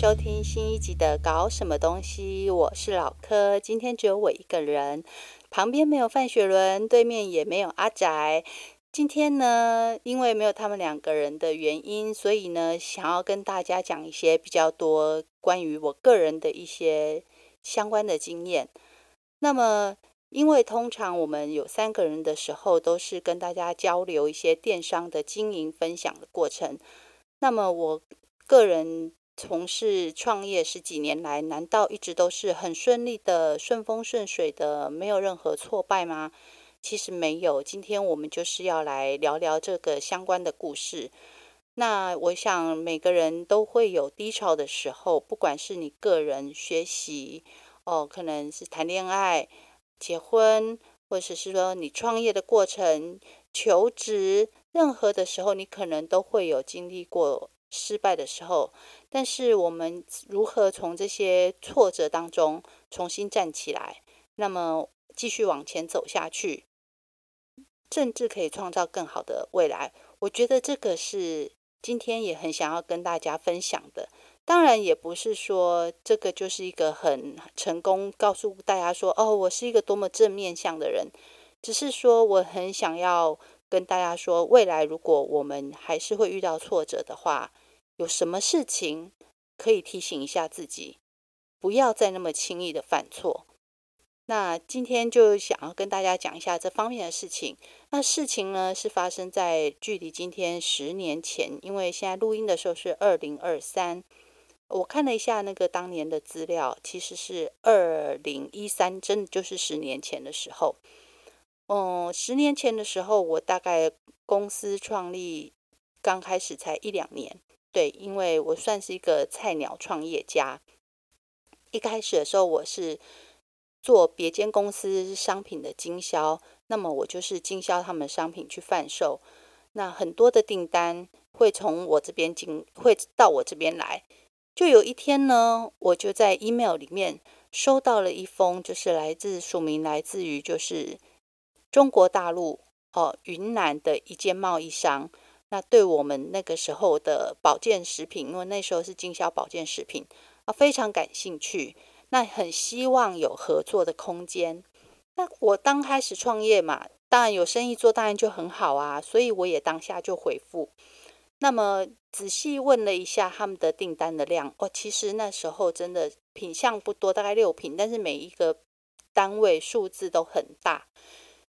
收听新一集的《搞什么东西》，我是老柯。今天只有我一个人，旁边没有范雪伦，对面也没有阿宅。今天呢，因为没有他们两个人的原因，所以呢，想要跟大家讲一些比较多关于我个人的一些相关的经验。那么，因为通常我们有三个人的时候，都是跟大家交流一些电商的经营分享的过程。那么我个人从事创业十几年来，难道一直都是很顺利的、顺风顺水的，没有任何挫败吗？其实没有。今天我们就是要来聊聊这个相关的故事。那我想每个人都会有低潮的时候，不管是你个人学习哦，可能是谈恋爱、结婚，或者是说你创业的过程、求职。任何的时候，你可能都会有经历过失败的时候，但是我们如何从这些挫折当中重新站起来，那么继续往前走下去，甚至可以创造更好的未来。我觉得这个是今天也很想要跟大家分享的。当然，也不是说这个就是一个很成功，告诉大家说哦，我是一个多么正面向的人，只是说我很想要。跟大家说，未来如果我们还是会遇到挫折的话，有什么事情可以提醒一下自己，不要再那么轻易的犯错。那今天就想要跟大家讲一下这方面的事情。那事情呢，是发生在距离今天十年前，因为现在录音的时候是二零二三。我看了一下那个当年的资料，其实是二零一三，真的就是十年前的时候。嗯，十年前的时候，我大概公司创立刚开始才一两年，对，因为我算是一个菜鸟创业家。一开始的时候，我是做别间公司商品的经销，那么我就是经销他们商品去贩售。那很多的订单会从我这边进，会到我这边来。就有一天呢，我就在 email 里面收到了一封，就是来自署名来自于就是。中国大陆哦，云南的一间贸易商，那对我们那个时候的保健食品，因为那时候是经销保健食品啊，非常感兴趣，那很希望有合作的空间。那我刚开始创业嘛，当然有生意做，当然就很好啊，所以我也当下就回复。那么仔细问了一下他们的订单的量，哦，其实那时候真的品项不多，大概六品，但是每一个单位数字都很大。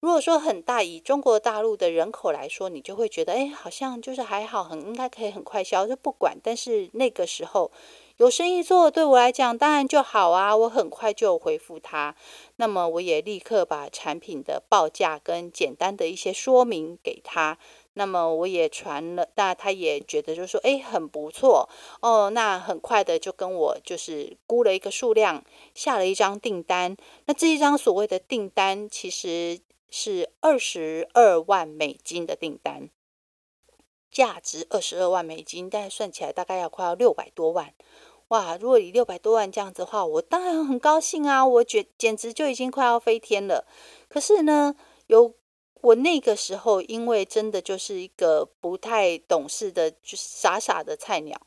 如果说很大，以中国大陆的人口来说，你就会觉得，哎，好像就是还好，很应该可以很快销，就不管。但是那个时候有生意做，对我来讲当然就好啊，我很快就回复他。那么我也立刻把产品的报价跟简单的一些说明给他。那么我也传了，那他也觉得就是说，哎，很不错哦。那很快的就跟我就是估了一个数量，下了一张订单。那这一张所谓的订单，其实。是二十二万美金的订单，价值二十二万美金，但是算起来大概要快要六百多万，哇！如果以六百多万这样子的话，我当然很高兴啊，我觉简直就已经快要飞天了。可是呢，有我那个时候，因为真的就是一个不太懂事的，就是傻傻的菜鸟，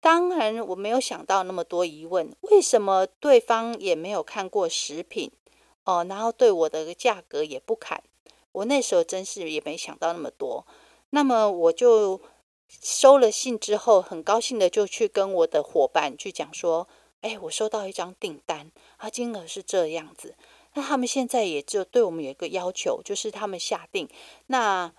当然我没有想到那么多疑问，为什么对方也没有看过食品？哦，然后对我的价格也不砍，我那时候真是也没想到那么多。那么我就收了信之后，很高兴的就去跟我的伙伴去讲说：“哎，我收到一张订单，啊，金额是这样子。那他们现在也就对我们有一个要求，就是他们下定，那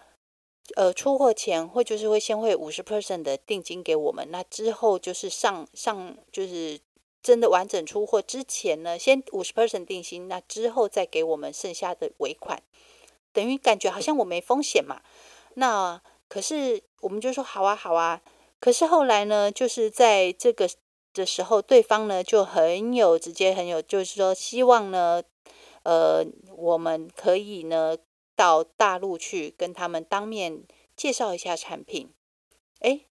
呃出货前会就是会先会五十 percent 的定金给我们，那之后就是上上就是。”真的完整出货之前呢，先五十 percent 定金，那之后再给我们剩下的尾款，等于感觉好像我没风险嘛。那可是我们就说好啊好啊。可是后来呢，就是在这个的时候，对方呢就很有直接很有，就是说希望呢，呃，我们可以呢到大陆去跟他们当面介绍一下产品。哎，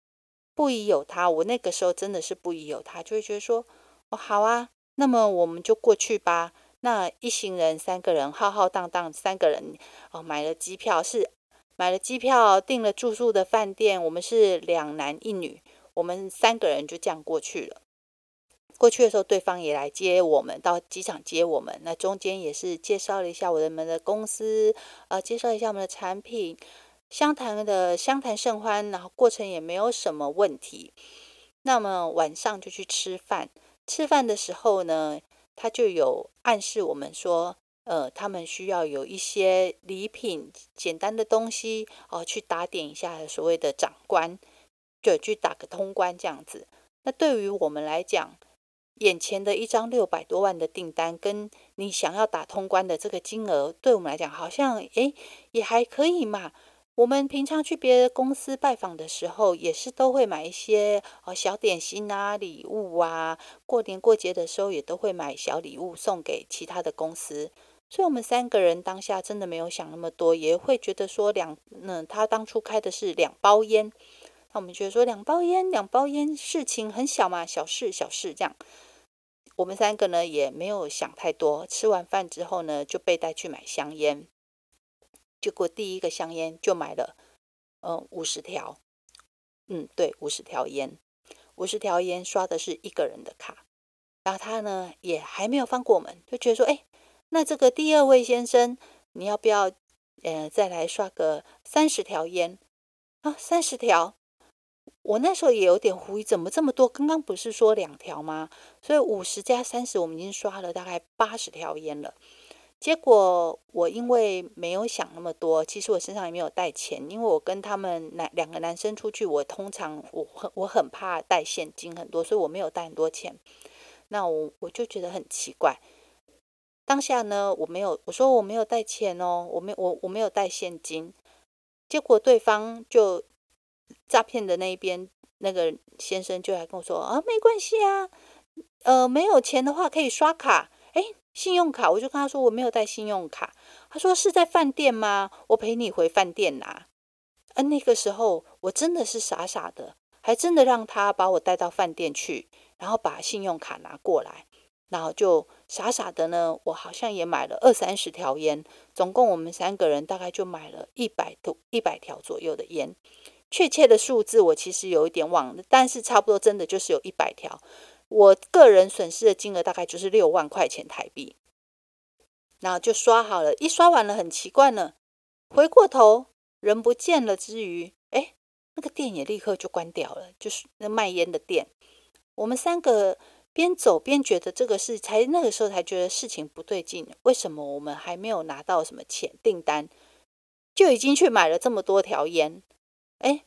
不疑有他，我那个时候真的是不疑有他，就会觉得说。哦，好啊，那么我们就过去吧。那一行人三个人浩浩荡荡三个人哦，买了机票是买了机票，订了住宿的饭店。我们是两男一女，我们三个人就这样过去了。过去的时候，对方也来接我们，到机场接我们。那中间也是介绍了一下我们的公司，呃，介绍一下我们的产品，相谈的相谈甚欢，然后过程也没有什么问题。那么晚上就去吃饭，吃饭的时候呢，他就有暗示我们说，呃，他们需要有一些礼品，简单的东西哦，去打点一下所谓的长官，就去打个通关这样子。那对于我们来讲，眼前的一张六百多万的订单，跟你想要打通关的这个金额，对我们来讲好像诶也还可以嘛。我们平常去别的公司拜访的时候，也是都会买一些呃小点心啊、礼物啊。过年过节的时候，也都会买小礼物送给其他的公司。所以，我们三个人当下真的没有想那么多，也会觉得说两嗯，他当初开的是两包烟，那我们觉得说两包烟，两包烟事情很小嘛，小事小事这样。我们三个呢也没有想太多，吃完饭之后呢就被带去买香烟，结果第一个香烟就买了，嗯，五十条，嗯，对，五十条烟，五十条烟刷的是一个人的卡，然后他呢也还没有放过我们，就觉得说，哎，那这个第二位先生，你要不要，呃，再来刷个三十条烟啊？三十条。我那时候也有点狐疑，怎么这么多？刚刚不是说两条吗？所以五十加三十，我们已经刷了大概八十条烟了。结果我因为没有想那么多，其实我身上也没有带钱，因为我跟他们男两个男生出去，我通常我很我很怕带现金很多，所以我没有带很多钱。那我我就觉得很奇怪。当下呢，我没有我说我没有带钱哦，我没我我没有带现金。结果对方就。诈骗的那一边那个先生就来跟我说啊，没关系啊，呃，没有钱的话可以刷卡，哎，信用卡，我就跟他说我没有带信用卡，他说是在饭店吗？我陪你回饭店拿。而那个时候我真的是傻傻的，还真的让他把我带到饭店去，然后把信用卡拿过来，然后就傻傻的呢，我好像也买了二三十条烟，总共我们三个人大概就买了一百多一百条左右的烟。确切的数字我其实有一点忘了，但是差不多真的就是有一百条。我个人损失的金额大概就是六万块钱台币。然后就刷好了，一刷完了很奇怪呢，回过头人不见了之余，哎，那个店也立刻就关掉了，就是那卖烟的店。我们三个边走边觉得这个事，才那个时候才觉得事情不对劲。为什么我们还没有拿到什么钱订单，就已经去买了这么多条烟？哎，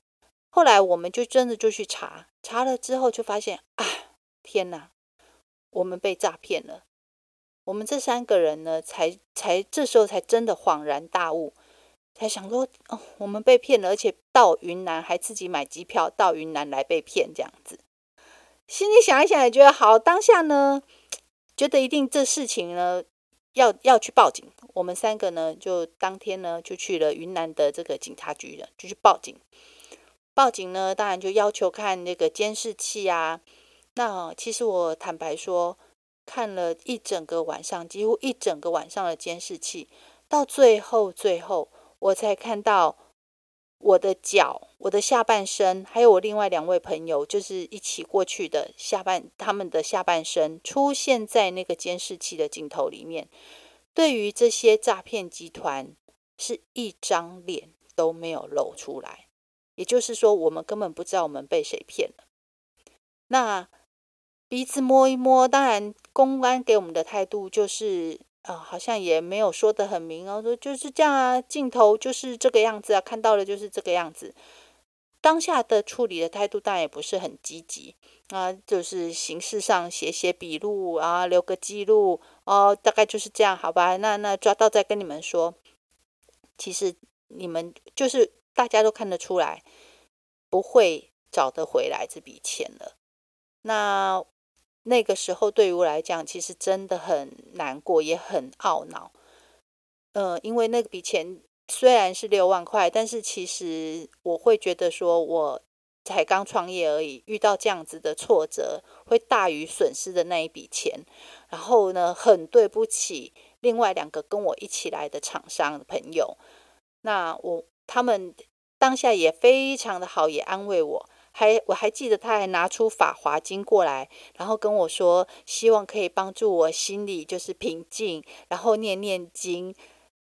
后来我们就真的就去查，查了之后就发现啊，天哪，我们被诈骗了。我们这三个人呢，才才这时候才真的恍然大悟，才想说哦，我们被骗了，而且到云南还自己买机票到云南来被骗这样子。心里想一想也觉得好，当下呢，觉得一定这事情呢要要去报警。我们三个呢，就当天呢就去了云南的这个警察局了，就去报警。报警呢，当然就要求看那个监视器啊。那其实我坦白说，看了一整个晚上，几乎一整个晚上的监视器，到最后最后，我才看到我的脚、我的下半身，还有我另外两位朋友，就是一起过去的下半，他们的下半身出现在那个监视器的镜头里面。对于这些诈骗集团，是一张脸都没有露出来，也就是说，我们根本不知道我们被谁骗了。那鼻子摸一摸，当然，公安给我们的态度就是，啊、呃，好像也没有说得很明哦，说就是这样啊，镜头就是这个样子啊，看到了就是这个样子。当下的处理的态度当然也不是很积极啊，就是形式上写写笔录啊，留个记录哦，大概就是这样，好吧？那那抓到再跟你们说。其实你们就是大家都看得出来，不会找得回来这笔钱了。那那个时候对于我来讲，其实真的很难过，也很懊恼。呃，因为那笔钱。虽然是六万块，但是其实我会觉得说，我才刚创业而已，遇到这样子的挫折，会大于损失的那一笔钱。然后呢，很对不起另外两个跟我一起来的厂商的朋友。那我他们当下也非常的好，也安慰我，还我还记得他还拿出《法华经》过来，然后跟我说，希望可以帮助我心里就是平静，然后念念经。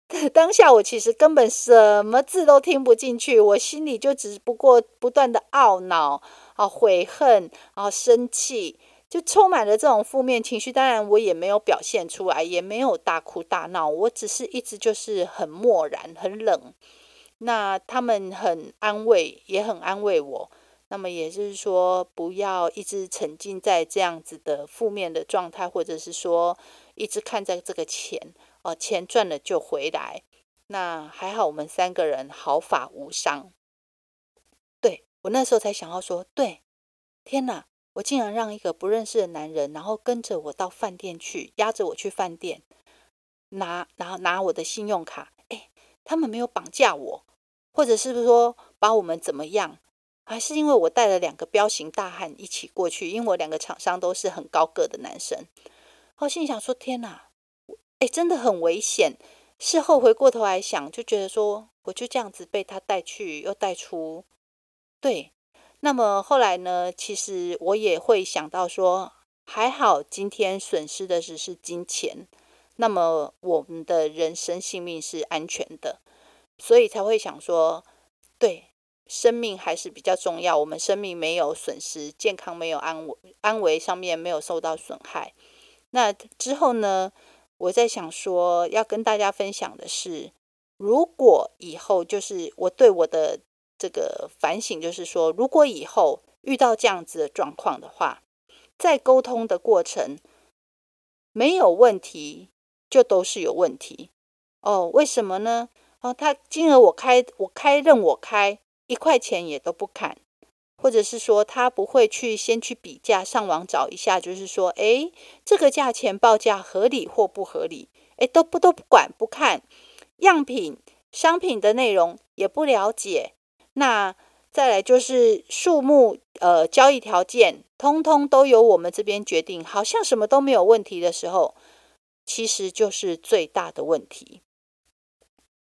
当下我其实根本什么字都听不进去，我心里就只不过不断的懊恼啊、悔恨啊、生气，就充满了这种负面情绪。当然，我也没有表现出来，也没有大哭大闹，我只是一直就是很漠然、很冷。那他们很安慰，也很安慰我。那么也就是说，不要一直沉浸在这样子的负面的状态，或者是说一直看在这个钱。哦，钱赚了就回来，那还好，我们三个人毫发无伤。对，我那时候才想要说，对，天哪，我竟然让一个不认识的男人，然后跟着我到饭店去，押着我去饭店，拿拿拿我的信用卡。哎，他们没有绑架我，或者是不是说把我们怎么样？还是因为我带了两个彪形大汉一起过去，因为我两个厂商都是很高个的男生。我心想说，天哪！哎，真的很危险。事后回过头来想，就觉得说，我就这样子被他带去又带出。对，那么后来呢？其实我也会想到说，还好今天损失的只是金钱，那么我们的人生性命是安全的，所以才会想说，对，生命还是比较重要。我们生命没有损失，健康没有安危，安危上面没有受到损害。那之后呢？我在想说，要跟大家分享的是，如果以后就是我对我的这个反省，就是说，如果以后遇到这样子的状况的话，在沟通的过程没有问题，就都是有问题哦。为什么呢？哦，他金额我开，我开任我开，一块钱也都不砍。或者是说他不会去先去比价，上网找一下，就是说，诶，这个价钱报价合理或不合理？诶，都不都不管不看样品商品的内容也不了解。那再来就是数目，呃，交易条件通通都由我们这边决定，好像什么都没有问题的时候，其实就是最大的问题。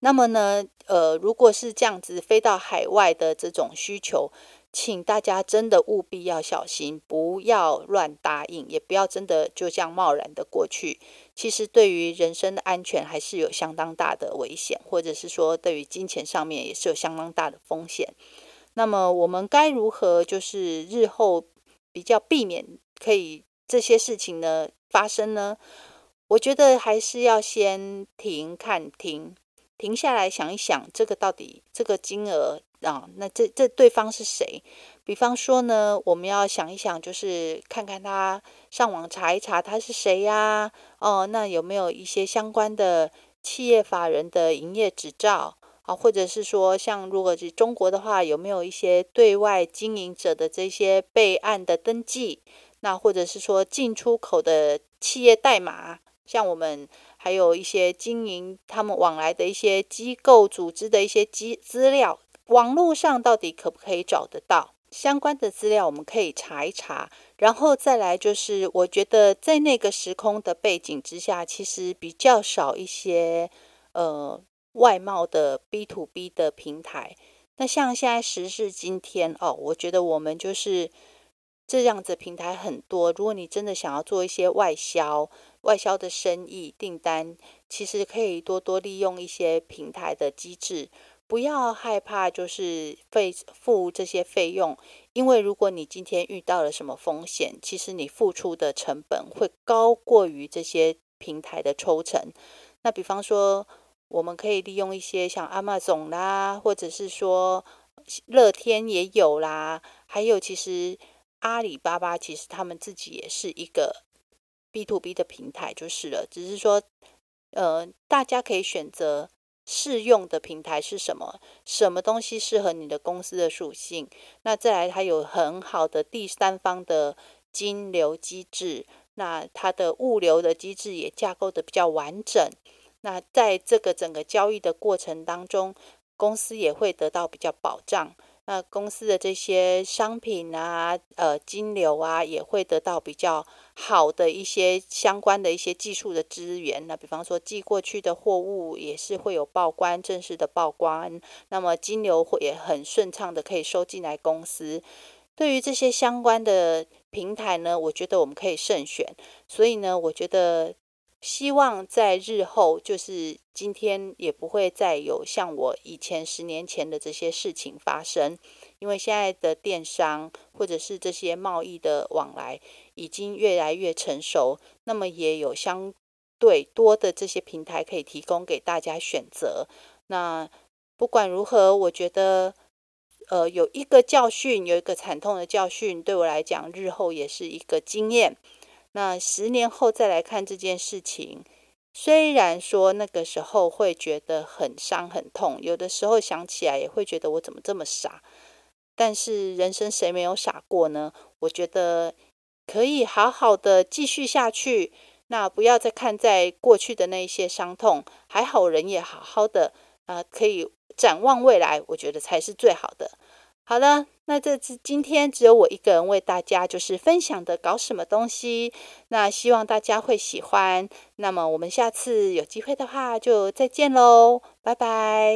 那么呢，呃，如果是这样子飞到海外的这种需求。请大家真的务必要小心，不要乱答应，也不要真的就这样贸然的过去。其实对于人身的安全还是有相当大的危险，或者是说对于金钱上面也是有相当大的风险。那么我们该如何就是日后比较避免可以这些事情呢发生呢？我觉得还是要先停看停，停下来想一想，这个到底这个金额。啊、那这这对方是谁？比方说呢，我们要想一想，就是看看他上网查一查他是谁呀？哦，那有没有一些相关的企业法人的营业执照啊？或者是说，像如果是中国的话，有没有一些对外经营者的这些备案的登记？那或者是说进出口的企业代码？像我们还有一些经营他们往来的一些机构组织的一些资资料。网络上到底可不可以找得到相关的资料？我们可以查一查，然后再来就是，我觉得在那个时空的背景之下，其实比较少一些呃外贸的 B to B 的平台。那像现在时至今天哦，我觉得我们就是这样子平台很多。如果你真的想要做一些外销、外销的生意订单，其实可以多多利用一些平台的机制。不要害怕，就是费付这些费用，因为如果你今天遇到了什么风险，其实你付出的成本会高过于这些平台的抽成。那比方说，我们可以利用一些像 Amazon 啦，或者是说乐天也有啦，还有其实阿里巴巴其实他们自己也是一个 B to B 的平台，就是了。只是说，呃，大家可以选择。适用的平台是什么？什么东西适合你的公司的属性？那再来，它有很好的第三方的金流机制，那它的物流的机制也架构的比较完整。那在这个整个交易的过程当中，公司也会得到比较保障。那公司的这些商品啊，呃，金流啊，也会得到比较好的一些相关的一些技术的资源。那比方说寄过去的货物也是会有报关，正式的报关。那么金流会也很顺畅的可以收进来公司。对于这些相关的平台呢，我觉得我们可以慎选。所以呢，我觉得希望在日后，就是今天也不会再有像我以前十年前的这些事情发生。因为现在的电商或者是这些贸易的往来已经越来越成熟，那么也有相对多的这些平台可以提供给大家选择。那不管如何，我觉得。呃，有一个教训，有一个惨痛的教训，对我来讲，日后也是一个经验。那十年后再来看这件事情，虽然说那个时候会觉得很伤很痛，有的时候想起来也会觉得我怎么这么傻。但是人生谁没有傻过呢？我觉得可以好好的继续下去。那不要再看在过去的那一些伤痛，还好人也好好的啊，呃，可以。展望未来，我觉得才是最好的。好了，那这次今天只有我一个人为大家就是分享的搞什么东西，那希望大家会喜欢。那么我们下次有机会的话就再见喽，拜拜。